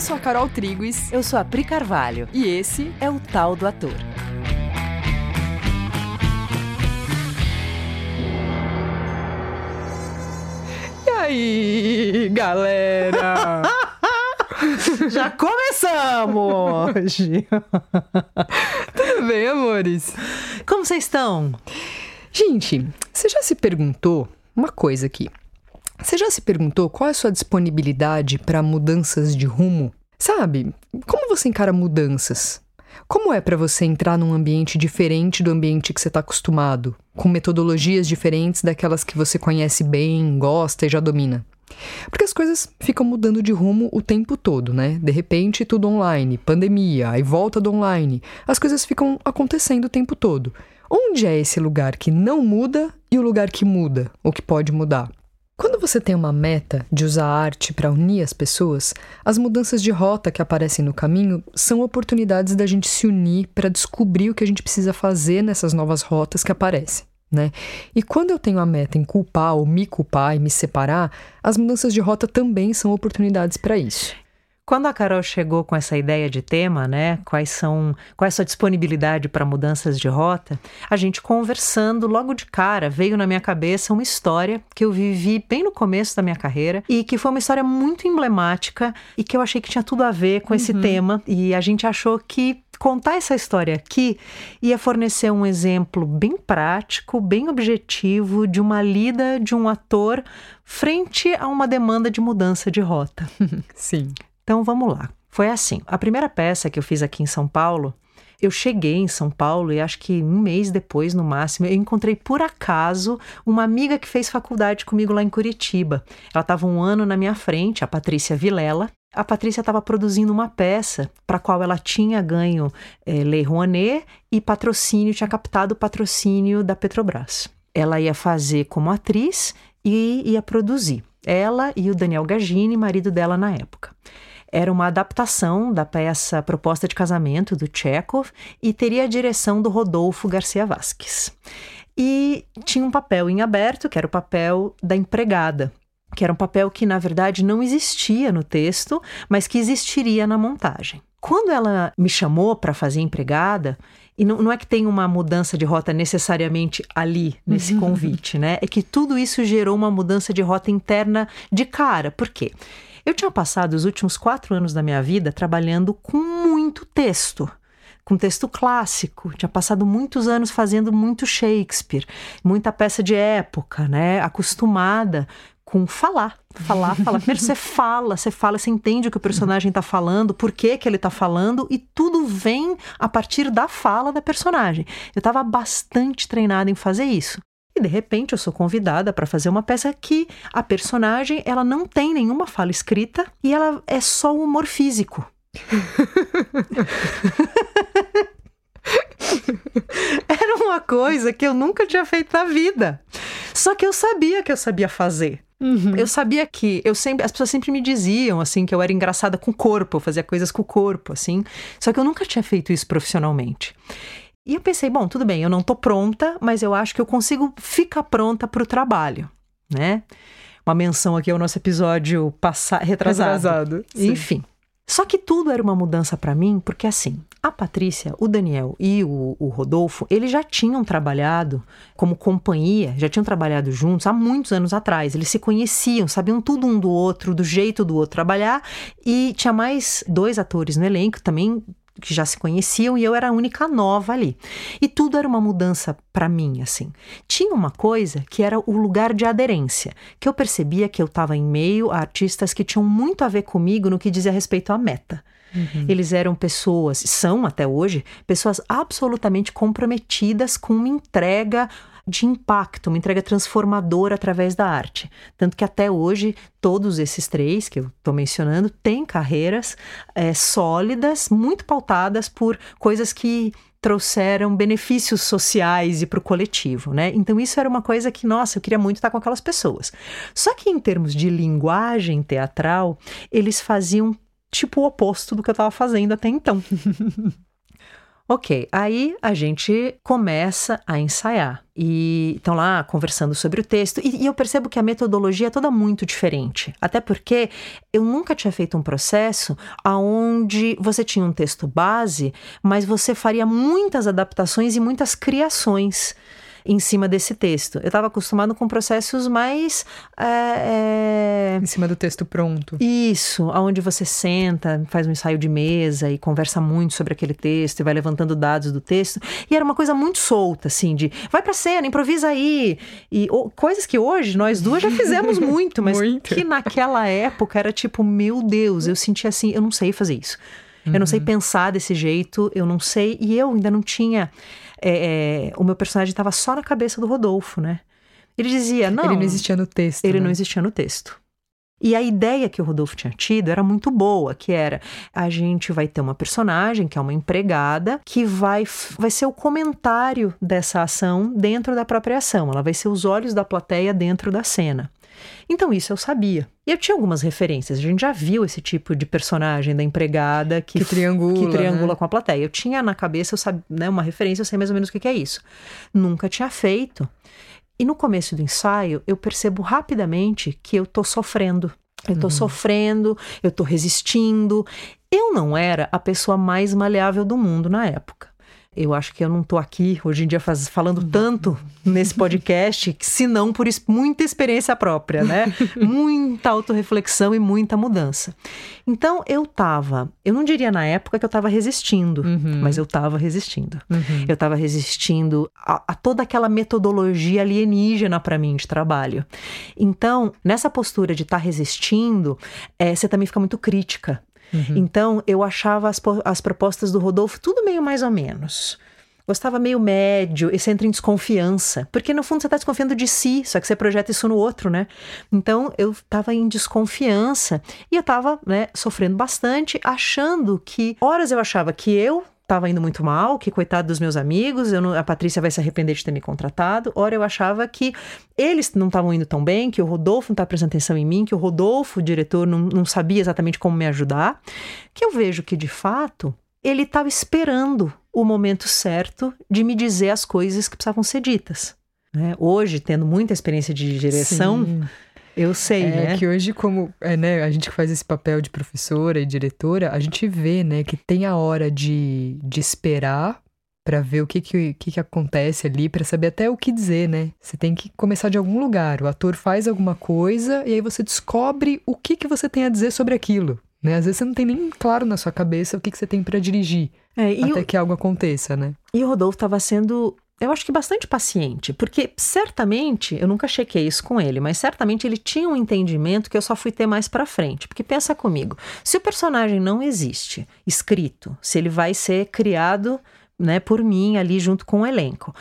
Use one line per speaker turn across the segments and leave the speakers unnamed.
Eu sou a Carol Triguis.
Eu sou a Pri Carvalho.
E esse
é o Tal do Ator.
E aí, galera?
Já começamos!
Tudo bem, amores?
Como vocês estão?
Gente, você já se perguntou uma coisa aqui? Você já se perguntou qual é a sua disponibilidade para mudanças de rumo? Sabe, como você encara mudanças? Como é para você entrar num ambiente diferente do ambiente que você está acostumado, com metodologias diferentes daquelas que você conhece bem, gosta e já domina? Porque as coisas ficam mudando de rumo o tempo todo, né? De repente, tudo online, pandemia, aí volta do online. As coisas ficam acontecendo o tempo todo. Onde é esse lugar que não muda e o lugar que muda, ou que pode mudar? Quando você tem uma meta de usar a arte para unir as pessoas, as mudanças de rota que aparecem no caminho são oportunidades da gente se unir para descobrir o que a gente precisa fazer nessas novas rotas que aparecem. Né? E quando eu tenho a meta em culpar ou me culpar e me separar, as mudanças de rota também são oportunidades para isso.
Quando a Carol chegou com essa ideia de tema, né, quais são, qual é a sua disponibilidade para mudanças de rota, a gente conversando logo de cara, veio na minha cabeça uma história que eu vivi bem no começo da minha carreira e que foi uma história muito emblemática e que eu achei que tinha tudo a ver com uhum. esse tema e a gente achou que contar essa história aqui ia fornecer um exemplo bem prático, bem objetivo de uma lida de um ator frente a uma demanda de mudança de rota.
Sim.
Então vamos lá. Foi assim: a primeira peça que eu fiz aqui em São Paulo, eu cheguei em São Paulo e acho que um mês depois, no máximo, eu encontrei por acaso uma amiga que fez faculdade comigo lá em Curitiba. Ela estava um ano na minha frente, a Patrícia Vilela. A Patrícia estava produzindo uma peça para a qual ela tinha ganho é, Lei Rouanet e patrocínio, tinha captado o patrocínio da Petrobras. Ela ia fazer como atriz e ia produzir. Ela e o Daniel Gagini, marido dela na época. Era uma adaptação da peça Proposta de Casamento, do Chekhov, e teria a direção do Rodolfo Garcia Vasques. E tinha um papel em aberto, que era o papel da empregada, que era um papel que, na verdade, não existia no texto, mas que existiria na montagem. Quando ela me chamou para fazer empregada, e não, não, é que tem uma mudança de rota necessariamente ali, nesse uhum. convite, né? É que tudo isso gerou uma mudança de rota interna de cara. Por quê? Eu tinha passado os últimos quatro anos da minha vida trabalhando com muito texto com texto clássico. Tinha passado muitos anos fazendo muito Shakespeare, muita peça de época, né? Acostumada com falar, falar, falar. Primeiro você fala, você fala, você entende o que o personagem está falando, por que, que ele está falando, e tudo vem a partir da fala da personagem. Eu estava bastante treinada em fazer isso. E de repente eu sou convidada para fazer uma peça que a personagem ela não tem nenhuma fala escrita e ela é só o humor físico. Era uma coisa que eu nunca tinha feito na vida. Só que eu sabia que eu sabia fazer. Uhum. Eu sabia que eu sempre, as pessoas sempre me diziam assim que eu era engraçada com o corpo, eu fazia coisas com o corpo, assim. Só que eu nunca tinha feito isso profissionalmente. E eu pensei, bom, tudo bem, eu não tô pronta, mas eu acho que eu consigo ficar pronta para o trabalho, né? Uma menção aqui ao nosso episódio passado, retrasado. retrasado Enfim. Só que tudo era uma mudança para mim, porque assim, a Patrícia, o Daniel e o, o, Rodolfo, eles já tinham trabalhado como companhia, já tinham trabalhado juntos há muitos anos atrás. Eles se conheciam, sabiam tudo um do outro, do jeito do outro trabalhar. E tinha mais dois atores no elenco também que já se conheciam e eu era a única nova ali. E tudo era uma mudança para mim, assim. Tinha uma coisa que era o lugar de aderência, que eu percebia que eu estava em meio a artistas que tinham muito a ver comigo no que dizia respeito à meta. Uhum. Eles eram pessoas, são até hoje, pessoas absolutamente comprometidas com uma entrega de impacto, uma entrega transformadora através da arte. Tanto que até hoje, todos esses três que eu estou mencionando têm carreiras é, sólidas, muito pautadas por coisas que trouxeram benefícios sociais e para o coletivo, né? Então isso era uma coisa que, nossa, eu queria muito estar com aquelas pessoas. Só que em termos de linguagem teatral, eles faziam tipo o oposto do que eu estava fazendo até então. Ok, aí a gente começa a ensaiar. E estão lá conversando sobre o texto, e, e, eu percebo que a metodologia é toda muito diferente. Até porque eu nunca tinha feito um processo onde você tinha um texto base, mas você faria muitas adaptações e muitas criações em cima desse texto. Eu estava acostumado com processos mais. É,
é... Em cima do texto pronto.
Isso, onde você senta, faz um ensaio de mesa e conversa muito sobre aquele texto e vai levantando dados do texto. E era uma coisa muito solta, assim, de vai pra cena, improvisa aí. E ou, coisas que hoje nós duas já fizemos muito, mas muito. que naquela época era tipo, meu Deus, eu sentia assim, eu não sei fazer isso. Eu não sei uhum. pensar desse jeito, eu não sei. E eu ainda não tinha é, é, o meu personagem estava só na cabeça do Rodolfo, né? Ele dizia, não.
Ele não existia no texto.
Ele
né?
não existia no texto. E a ideia que o Rodolfo tinha tido era muito boa, que era a gente vai ter uma personagem, que é uma empregada, que vai, vai ser o comentário dessa ação dentro da própria ação. Ela vai ser os olhos da plateia dentro da cena. Então isso eu sabia. E eu tinha algumas referências. A gente já viu esse tipo de personagem da empregada que,
que triangula,
que triangula
né?
com a plateia. Eu tinha na cabeça eu sabia, né, uma referência, eu sei mais ou menos o que, que é isso. Nunca tinha feito. E no começo do ensaio, eu percebo rapidamente que eu tô sofrendo. Eu tô uhum. sofrendo, eu tô resistindo. Eu não era a pessoa mais maleável do mundo na época. Eu acho que eu não estou aqui hoje em dia faz, falando tanto nesse podcast, se não por muita experiência própria, né? muita autorreflexão e muita mudança. Então eu estava, eu não diria na época que eu estava resistindo, uhum. mas eu estava resistindo. Uhum. Eu estava resistindo a, a, toda aquela metodologia alienígena para mim de trabalho. Então, nessa postura de estar tá resistindo, é, você também fica muito crítica. Uhum. Então, eu achava as, as propostas do Rodolfo tudo meio mais ou menos. Gostava meio médio, e você entra em desconfiança. Porque no fundo você está desconfiando de si, só que você projeta isso no outro, né? Então eu estava em desconfiança e eu estava né, sofrendo bastante, achando que. Horas eu achava que eu estava indo muito mal, que coitado dos meus amigos, não, a Patrícia vai se arrepender de ter me contratado. Ora, eu achava que eles não estavam indo tão bem, que o Rodolfo não estava prestando atenção em mim, que o Rodolfo, o diretor, não, não sabia exatamente como me ajudar. Que eu vejo que, de fato, ele estava esperando o momento certo de me dizer as coisas que precisavam ser ditas. Né? Hoje, tendo muita experiência de direção. Sim eu sei,
é
né?
que hoje, como é, né, a gente faz esse papel de professora e diretora, a gente vê, né, que tem a hora de, de esperar para ver o que que, que, que acontece ali, para saber até o que dizer, né? Você tem que começar de algum lugar. O ator faz alguma coisa e aí você descobre o que que você tem a dizer sobre aquilo. Né? Às vezes você não tem nem claro na sua cabeça o que, que você tem para dirigir é, até o... que algo aconteça, né?
E o Rodolfo estava sendo eu acho que bastante paciente, porque certamente, eu nunca chequei isso com ele, mas certamente ele tinha um entendimento que eu só fui ter mais para frente. Porque pensa comigo, se o personagem não existe escrito, se ele vai ser criado, né, por mim ali junto com o elenco,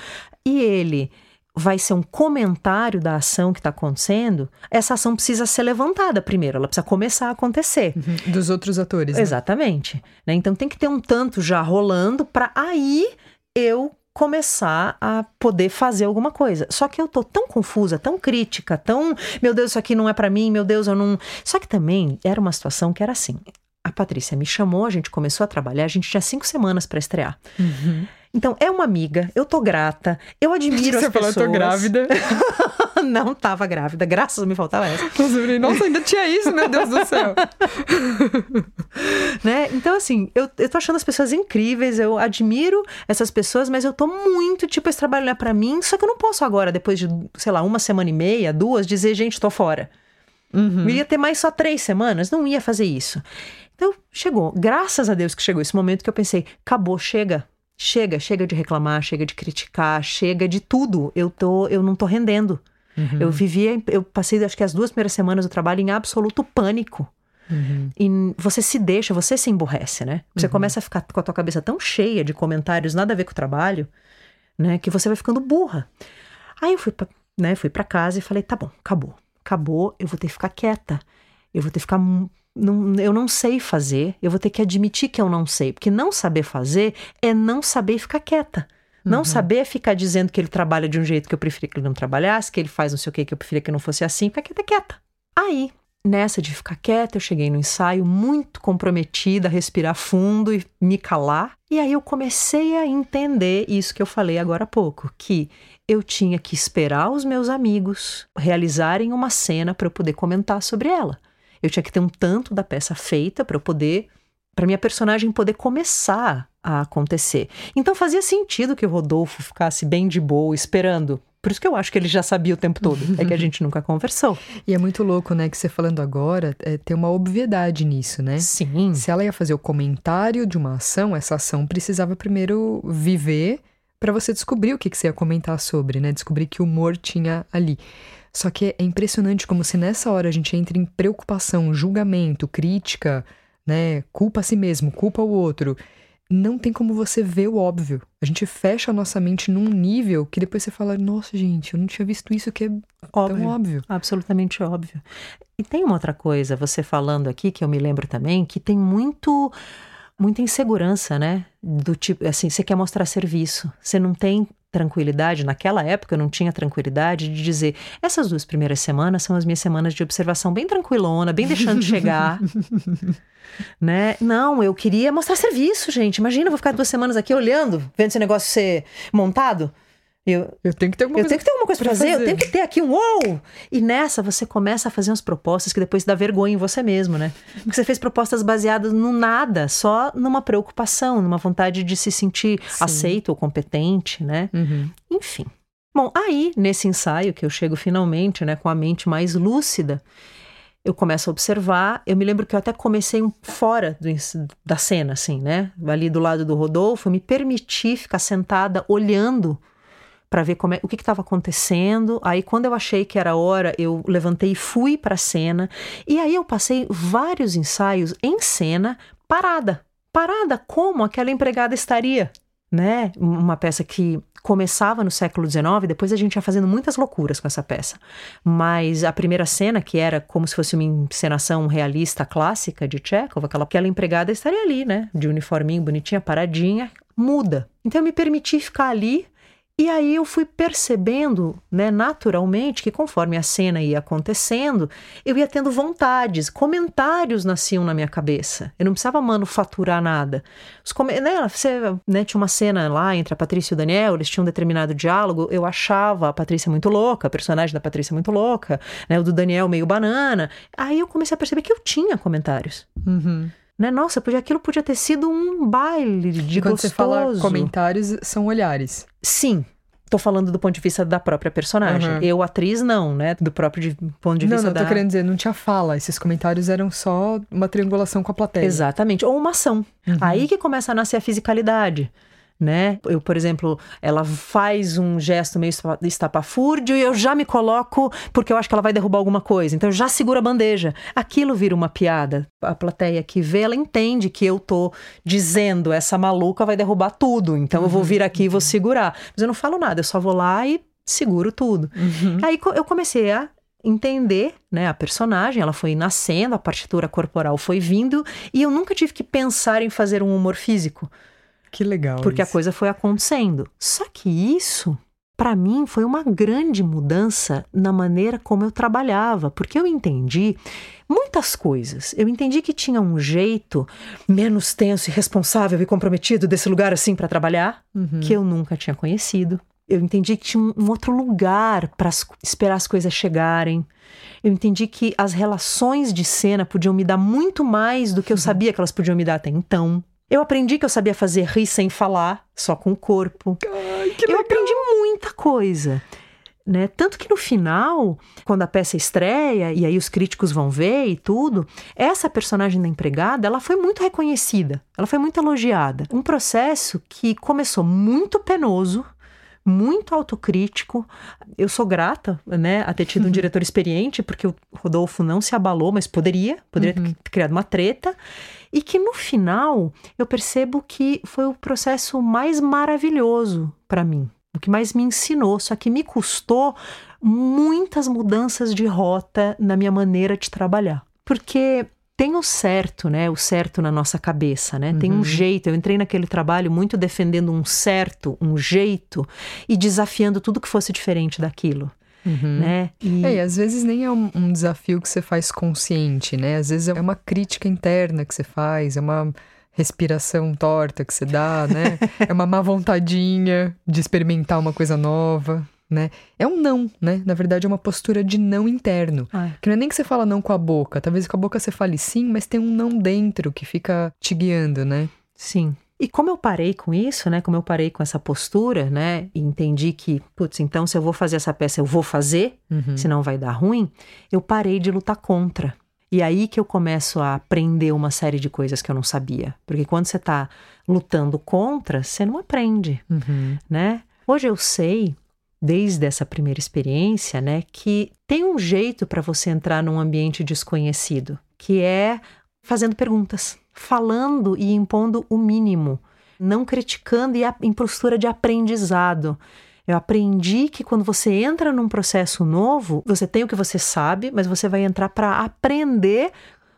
e ele vai ser um comentário da ação que está acontecendo, essa ação precisa ser levantada primeiro, ela precisa começar a acontecer.
Uhum. Dos outros atores.
Né? Exatamente. Né? Então tem que ter um tanto já rolando para aí eu começar a poder fazer alguma coisa. Só que eu tô tão confusa, tão crítica, tão, meu Deus, isso aqui não é para mim, meu Deus, eu não. Só que também era uma situação que era assim. A Patrícia me chamou, a gente começou a trabalhar, a gente tinha cinco semanas para estrear. Uhum. Então, é uma amiga, eu tô grata, eu admiro Você as pessoas.
Você falou, eu tô grávida.
não tava grávida, graças a me faltava essa.
Nossa, ainda tinha isso, meu Deus do céu.
né? Então, assim, eu, eu tô achando as pessoas incríveis, eu admiro essas pessoas, mas eu tô muito, tipo, esse trabalho não é pra mim, só que eu não posso agora, depois de, sei lá, uma semana e meia, duas, dizer, gente, tô fora. Uhum. Eu ia ter mais só três semanas, não ia fazer isso. Então, chegou, graças a Deus que chegou esse momento que eu pensei, acabou, chega, chega, chega de reclamar, chega de criticar, chega de tudo. Eu tô, eu não tô rendendo. Uhum. Eu vivia, eu passei acho que as duas primeiras semanas do trabalho em absoluto pânico. Uhum. E você se deixa, você se emborrece, né? Você uhum. começa a ficar com a tua cabeça tão cheia de comentários nada a ver com o trabalho, né? Que você vai ficando burra. Aí eu fui pra, né, fui para casa e falei, tá bom, acabou. Acabou, eu vou ter que ficar quieta. Eu vou ter que ficar não, eu não sei fazer, eu vou ter que admitir que eu não sei, porque não saber fazer é não saber ficar quieta. Não uhum. saber ficar dizendo que ele trabalha de um jeito que eu preferia que ele não trabalhasse, que ele faz não sei o que que eu preferia que não fosse assim, ficar quieta, quieta. Aí, nessa de ficar quieta, eu cheguei no ensaio muito comprometida, a respirar fundo e me calar. E aí eu comecei a entender isso que eu falei agora há pouco, que eu tinha que esperar os meus amigos realizarem uma cena para eu poder comentar sobre ela. Eu tinha que ter um tanto da peça feita para eu poder, para minha personagem poder começar a acontecer. Então fazia sentido que o Rodolfo ficasse bem de boa esperando por isso que eu acho que ele já sabia o tempo todo. É que a gente nunca conversou.
E é muito louco, né? Que você falando agora, é, tem uma obviedade nisso, né?
Sim.
Se ela ia fazer o comentário de uma ação, essa ação precisava primeiro viver para você descobrir o que, que você ia comentar sobre, né? Descobrir que humor tinha ali. Só que é impressionante como se nessa hora a gente entra em preocupação, julgamento, crítica, né? Culpa a si mesmo, culpa o outro. Não tem como você ver o óbvio. A gente fecha a nossa mente num nível que depois você fala: Nossa, gente, eu não tinha visto isso que é óbvio, tão óbvio.
Absolutamente óbvio. E tem uma outra coisa, você falando aqui, que eu me lembro também, que tem muito muita insegurança, né? Do tipo, assim, você quer mostrar serviço, você não tem tranquilidade, naquela época eu não tinha tranquilidade de dizer, essas duas primeiras semanas são as minhas semanas de observação bem tranquilona, bem deixando chegar. né? Não, eu queria mostrar serviço, gente. Imagina, eu vou ficar duas semanas aqui olhando, vendo esse negócio ser montado.
Eu, eu tenho que ter alguma
eu
coisa
tenho que ter alguma coisa pra fazer, fazer, eu tenho que ter aqui um uou! E nessa você começa a fazer umas propostas que depois dá vergonha em você mesmo, né? Porque você fez propostas baseadas no nada, só numa preocupação, numa vontade de se sentir Sim. aceito ou competente, né?
Uhum.
Enfim. Bom, aí, nesse ensaio que eu chego finalmente, né, com a mente mais lúcida, eu começo a observar. Eu me lembro que eu até comecei fora do, da cena, assim, né? Ali do lado do Rodolfo, me permiti ficar sentada olhando para ver como é, o que estava acontecendo. Aí, quando eu achei que era hora, eu levantei e fui para a cena. E aí, eu passei vários ensaios em cena, parada. Parada como aquela empregada estaria, né? Uma peça que começava no século XIX, depois a gente ia fazendo muitas loucuras com essa peça. Mas a primeira cena, que era como se fosse uma encenação realista clássica de Chekhov, aquela, aquela empregada estaria ali, né? De uniforminho, bonitinha, paradinha, muda. Então eu me permiti ficar ali e aí eu fui percebendo, né, naturalmente, que conforme a cena ia acontecendo, eu ia tendo vontades, comentários nasciam na minha cabeça. Eu não precisava manufaturar nada. Os né, você, né, tinha uma cena lá entre a Patrícia e o Daniel, eles tinham um determinado diálogo, eu achava a Patrícia muito louca, a personagem da Patrícia muito louca, né, o do Daniel meio banana. Aí eu comecei a perceber que eu tinha comentários.
Uhum.
Né? Nossa, podia, aquilo podia ter sido um baile de
Quando
gostoso.
você fala comentários, são olhares.
Sim. Tô falando do ponto de vista da própria personagem. Uhum. Eu, atriz, não, né? Do próprio de, ponto de
não,
vista
não,
da...
Não, tô querendo dizer, não tinha fala. Esses comentários eram só uma triangulação com a plateia.
Exatamente. Ou uma ação. Uhum. Aí que começa a nascer a fisicalidade né? Eu, por exemplo, ela faz um gesto meio estapafúrdio e eu já me coloco porque eu acho que ela vai derrubar alguma coisa. Então eu já seguro a bandeja. Aquilo vira uma piada. A plateia que vê, ela entende que eu tô dizendo essa maluca vai derrubar tudo. Então uhum. eu vou vir aqui e vou segurar. Mas eu não falo nada, eu só vou lá e seguro tudo.
Uhum.
Aí eu comecei a entender, né, a personagem, ela foi nascendo, a partitura corporal foi vindo e eu nunca tive que pensar em fazer um humor físico.
Que legal.
Porque
isso.
a coisa foi acontecendo. Só que isso, para mim, foi uma grande mudança na maneira como eu trabalhava, porque eu entendi muitas coisas. Eu entendi que tinha um jeito menos tenso e responsável e comprometido desse lugar assim para trabalhar,
uhum.
que eu nunca tinha conhecido. Eu entendi que tinha um outro lugar para esperar as coisas chegarem. Eu entendi que as relações de cena podiam me dar muito mais do que eu uhum. sabia que elas podiam me dar até então. Eu aprendi que eu sabia fazer rir sem falar, só com o corpo.
Ai,
eu aprendi muita coisa. Né? Tanto que no final, quando a peça estreia e aí os críticos vão ver e tudo, essa personagem da empregada, ela foi muito reconhecida, ela foi muito elogiada. Um processo que começou muito penoso, muito autocrítico. Eu sou grata, né, a ter tido um diretor experiente, porque o Rodolfo não se abalou, mas poderia, poderia uhum. ter criado uma treta e que no final eu percebo que foi o processo mais maravilhoso para mim, o que mais me ensinou, só que me custou muitas mudanças de rota na minha maneira de trabalhar. Porque tem o certo, né? O certo na nossa cabeça, né? Tem um uhum. jeito. Eu entrei naquele trabalho muito defendendo um certo, um jeito e desafiando tudo que fosse diferente daquilo.
Uhum.
né?
E... É, e às vezes nem é um, um desafio que você faz consciente, né? Às vezes é uma crítica interna que você faz, é uma respiração torta que você dá, né? é uma má vontadinha de experimentar uma coisa nova, né? É um não, né? Na verdade, é uma postura de não interno.
Ai.
Que não é nem que você fala não com a boca. Talvez com a boca você fale sim, mas tem um não dentro que fica te guiando, né?
Sim. E como eu parei com isso, né? Como eu parei com essa postura, né? E entendi que, putz, então se eu vou fazer essa peça, eu vou fazer,
Uhum.
senão vai dar ruim. Eu parei de lutar contra. E aí que eu começo a aprender uma série de coisas que eu não sabia. Porque quando você está lutando contra, você não aprende,
Uhum.
né? Hoje eu sei, desde essa primeira experiência, né, que tem um jeito para você entrar num ambiente desconhecido, que é fazendo perguntas, falando e impondo o mínimo, não criticando e a- em postura de aprendizado. Eu aprendi que quando você entra num processo novo, você tem o que você sabe, mas você vai entrar para aprender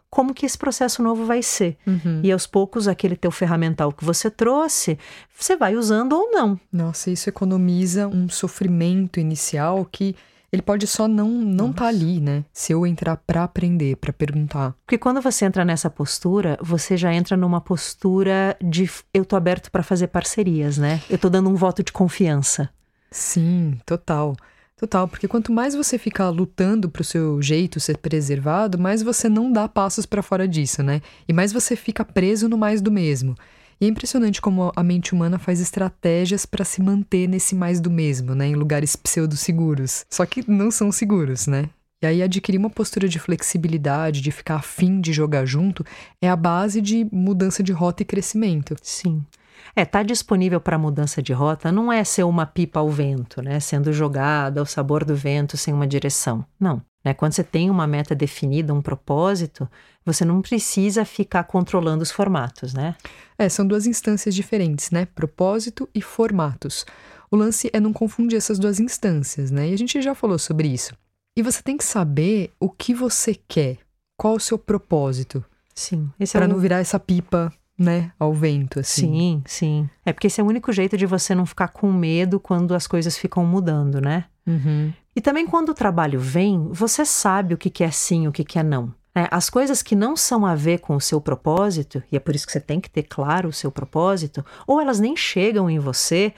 como que esse processo novo vai ser.
Uhum.
E aos poucos, aquele teu ferramental que você trouxe, você vai usando ou não.
Nossa, isso economiza um sofrimento inicial que ele pode só não não tá ali, né? Se eu entrar pra aprender, pra perguntar.
Porque quando você entra nessa postura, você já entra numa postura de eu tô aberto para fazer parcerias, né? Eu tô dando um voto de confiança.
Sim, total. Total, porque quanto mais você ficar lutando pro seu jeito ser preservado, mais você não dá passos pra fora disso, né? E mais você fica preso no mais do mesmo. E é impressionante como a mente humana faz estratégias pra se manter nesse mais do mesmo, né? Em lugares pseudo-seguros. Só que não são seguros, né? E aí adquirir uma postura de flexibilidade, de ficar afim de jogar junto, é a base de mudança de rota e crescimento.
Sim. É, tá disponível para mudança de rota não é ser uma pipa ao vento, né? Sendo jogada ao sabor do vento sem uma direção. Não. Né? Quando você tem uma meta definida, um propósito, você não precisa ficar controlando os formatos, né?
É, são duas instâncias diferentes, né? Propósito e formatos. O lance é não confundir essas duas instâncias, né? E a gente já falou sobre isso. E você tem que saber o que você quer, qual o seu propósito,
Sim.
Pra
é o...
não virar essa pipa, né, ao vento, assim.
Sim, sim. É porque esse é o único jeito de você não ficar com medo quando as coisas ficam mudando, né?
Uhum.
E também quando o trabalho vem, você sabe o que é sim, o que que é não. né? As coisas que não são a ver com o seu propósito, e é por isso que você tem que ter claro o seu propósito, ou elas nem chegam em você,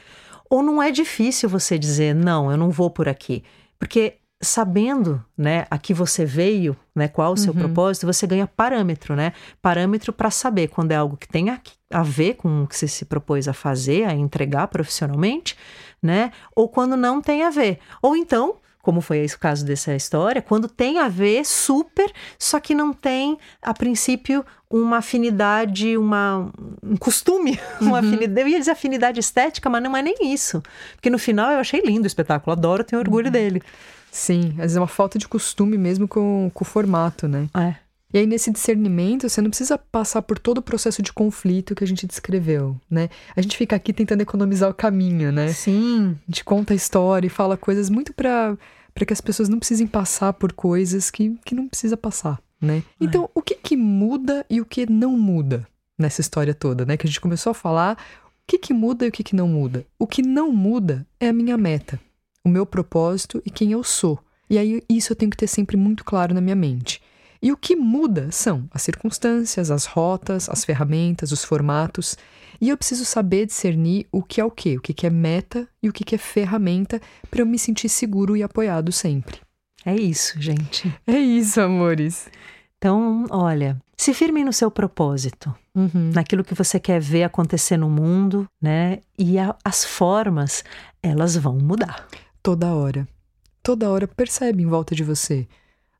ou não é difícil você dizer, não, eu não vou por aqui. Porque sabendo, né, a que você veio, né, qual o seu
Uhum.
propósito, você ganha parâmetro, né? Parâmetro para saber quando é algo que tem a, a ver com o que você se propôs a fazer, a entregar profissionalmente, né? Ou quando não tem a ver. Ou então, como foi esse o caso dessa história, quando tem a ver super, só que não tem, a princípio, uma afinidade, uma, um costume, uma afinidade, eu ia dizer afinidade estética, mas não é nem isso. Porque no final eu achei lindo o espetáculo, adoro, tenho orgulho dele.
Sim, às vezes é uma falta de costume mesmo com, com o formato, né?
É.
E aí, nesse discernimento, você não precisa passar por todo o processo de conflito que a gente descreveu, né? A gente fica aqui tentando economizar o caminho, né?
Sim.
A gente conta a história e fala coisas muito para para que as pessoas não precisem passar por coisas que, que não precisa passar, né?
É.
Então, o que que muda e o que não muda nessa história toda, né? Que a gente começou a falar o que que muda e o que que não muda. O que não muda é a minha meta, o meu propósito e quem eu sou. E aí isso eu tenho que ter sempre muito claro na minha mente. E o que muda são as circunstâncias, as rotas, as ferramentas, os formatos. E eu preciso saber discernir o que é o que, o que é meta e o que que é ferramenta para eu me sentir seguro e apoiado sempre.
É isso, gente.
É isso, amores.
Então, olha, se firme no seu propósito,
Uhum.
naquilo que você quer ver acontecer no mundo, né? E a- as formas, elas vão mudar.
Toda hora. Toda hora percebe em volta de você.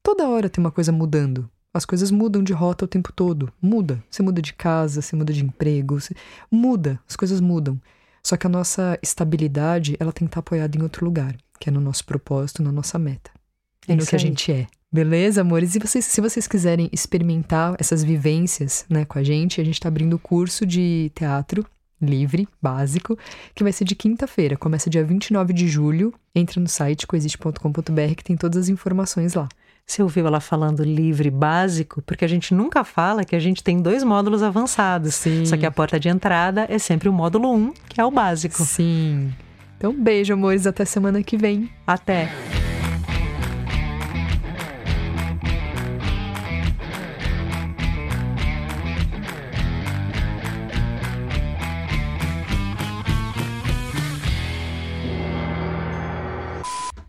Toda hora tem uma coisa mudando. As coisas mudam de rota o tempo todo. Muda. Você muda de casa, você muda de emprego. Você... Muda. As coisas mudam. Só que a nossa estabilidade, ela tem que estar apoiada em outro lugar, que é no nosso propósito, na nossa meta.
É
E no que a
aí.
gente é. Beleza, amores? E vocês, se vocês quiserem experimentar essas vivências né, com a gente, a gente está abrindo o curso de teatro livre, básico, que vai ser de quinta-feira. Começa dia 29 de julho. Entra no site coexiste.com.br que tem todas as informações lá.
Você ouviu ela falando livre básico, porque a gente nunca fala que a gente tem dois módulos avançados.
Sim.
Só que a porta de entrada é sempre o módulo 1, um, que é o básico.
Sim. Então, beijo, amores. Até semana que vem.
Até.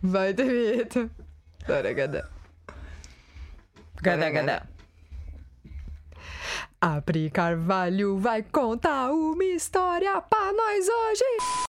Vai ter vinheta. Bora, gadar. Gadá, gadá. A Pri Carvalho vai contar uma história pra nós hoje.